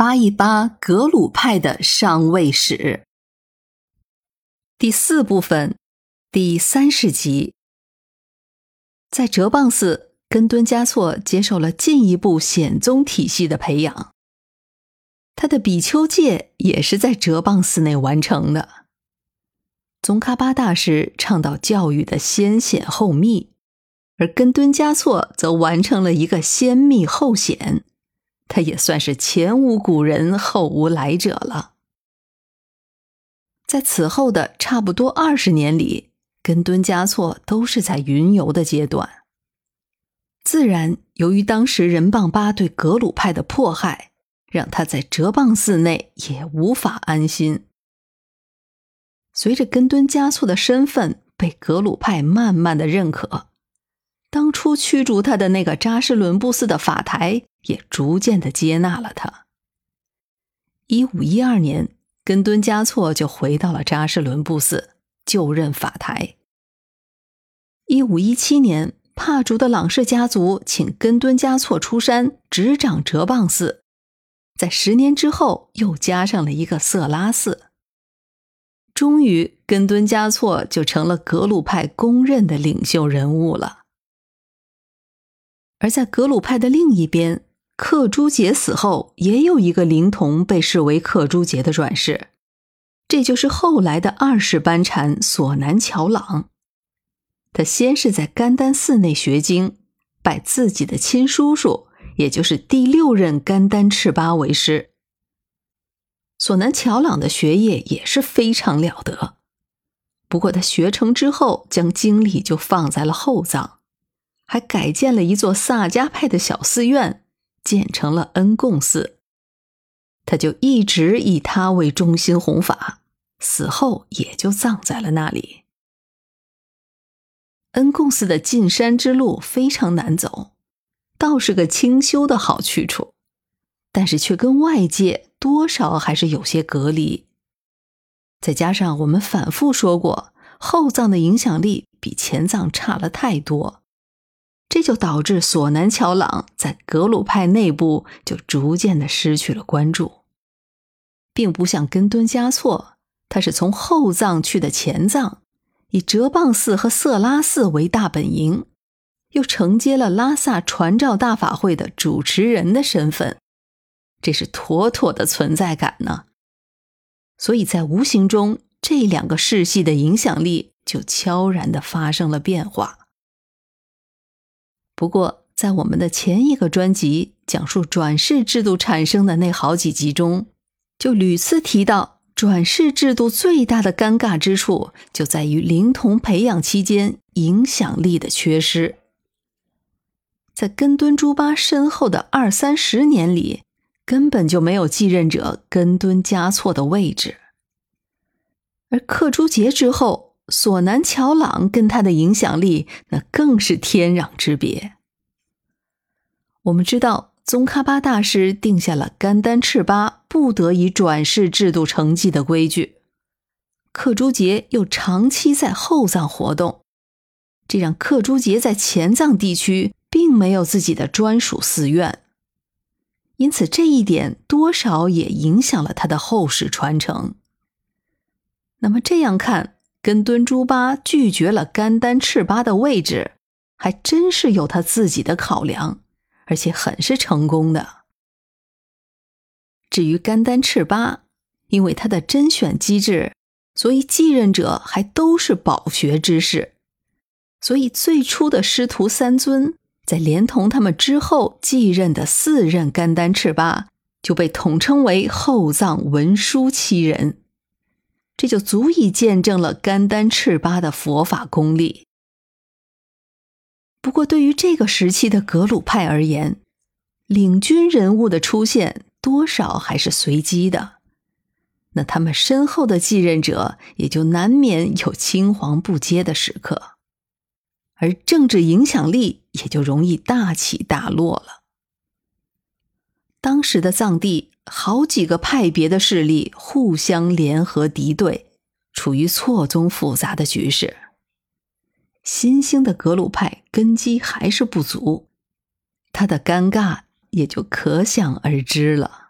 扒一扒格鲁派的上位史。第四部分，第三十集，在哲蚌寺，根敦嘉措接受了进一步显宗体系的培养。他的比丘戒也是在哲蚌寺内完成的。宗喀巴大师倡导教育的先显后密，而根敦嘉措则完成了一个先密后显。他也算是前无古人后无来者了。在此后的差不多二十年里，根敦嘉措都是在云游的阶段。自然，由于当时仁蚌巴对格鲁派的迫害。让他在哲蚌寺内也无法安心。随着根敦嘉措的身份被格鲁派慢慢的认可，当初驱逐他的那个扎什伦布寺的法台也逐渐的接纳了他。一五一二年，根敦嘉措就回到了扎什伦布寺就任法台。一五一七年，帕竹的朗氏家族请根敦嘉措出山执掌哲蚌寺。在十年之后，又加上了一个色拉寺。终于，根敦嘉措就成了格鲁派公认的领袖人物了。而在格鲁派的另一边，克珠杰死后，也有一个灵童被视为克珠杰的转世，这就是后来的二世班禅索南乔朗。他先是在甘丹寺内学经，拜自己的亲叔叔。也就是第六任甘丹赤巴为师，索南乔朗的学业也是非常了得。不过他学成之后，将精力就放在了后藏，还改建了一座萨迦派的小寺院，建成了恩贡寺。他就一直以他为中心弘法，死后也就葬在了那里。恩贡寺的进山之路非常难走。倒是个清修的好去处，但是却跟外界多少还是有些隔离。再加上我们反复说过，后藏的影响力比前藏差了太多，这就导致索南乔朗在格鲁派内部就逐渐的失去了关注，并不像根敦嘉措，他是从后藏去的前藏，以哲蚌寺和色拉寺为大本营。又承接了拉萨传召大法会的主持人的身份，这是妥妥的存在感呢。所以在无形中，这两个世系的影响力就悄然的发生了变化。不过，在我们的前一个专辑讲述转世制度产生的那好几集中，就屡次提到，转世制度最大的尴尬之处就在于灵童培养期间影响力的缺失。在根敦朱巴身后的二三十年里，根本就没有继任者根敦嘉措的位置。而克珠杰之后，索南乔朗跟他的影响力那更是天壤之别。我们知道，宗喀巴大师定下了甘丹赤巴不得以转世制度成绩的规矩，克珠杰又长期在后藏活动，这让克珠杰在前藏地区。并没有自己的专属寺院，因此这一点多少也影响了他的后世传承。那么这样看，根敦珠巴拒绝了甘丹赤巴的位置，还真是有他自己的考量，而且很是成功的。至于甘丹赤巴，因为他的甄选机制，所以继任者还都是饱学之士，所以最初的师徒三尊。在连同他们之后继任的四任甘丹赤巴，就被统称为后藏文殊七人，这就足以见证了甘丹赤巴的佛法功力。不过，对于这个时期的格鲁派而言，领军人物的出现多少还是随机的，那他们身后的继任者也就难免有青黄不接的时刻。而政治影响力也就容易大起大落了。当时的藏地好几个派别的势力互相联合敌对，处于错综复杂的局势。新兴的格鲁派根基还是不足，他的尴尬也就可想而知了。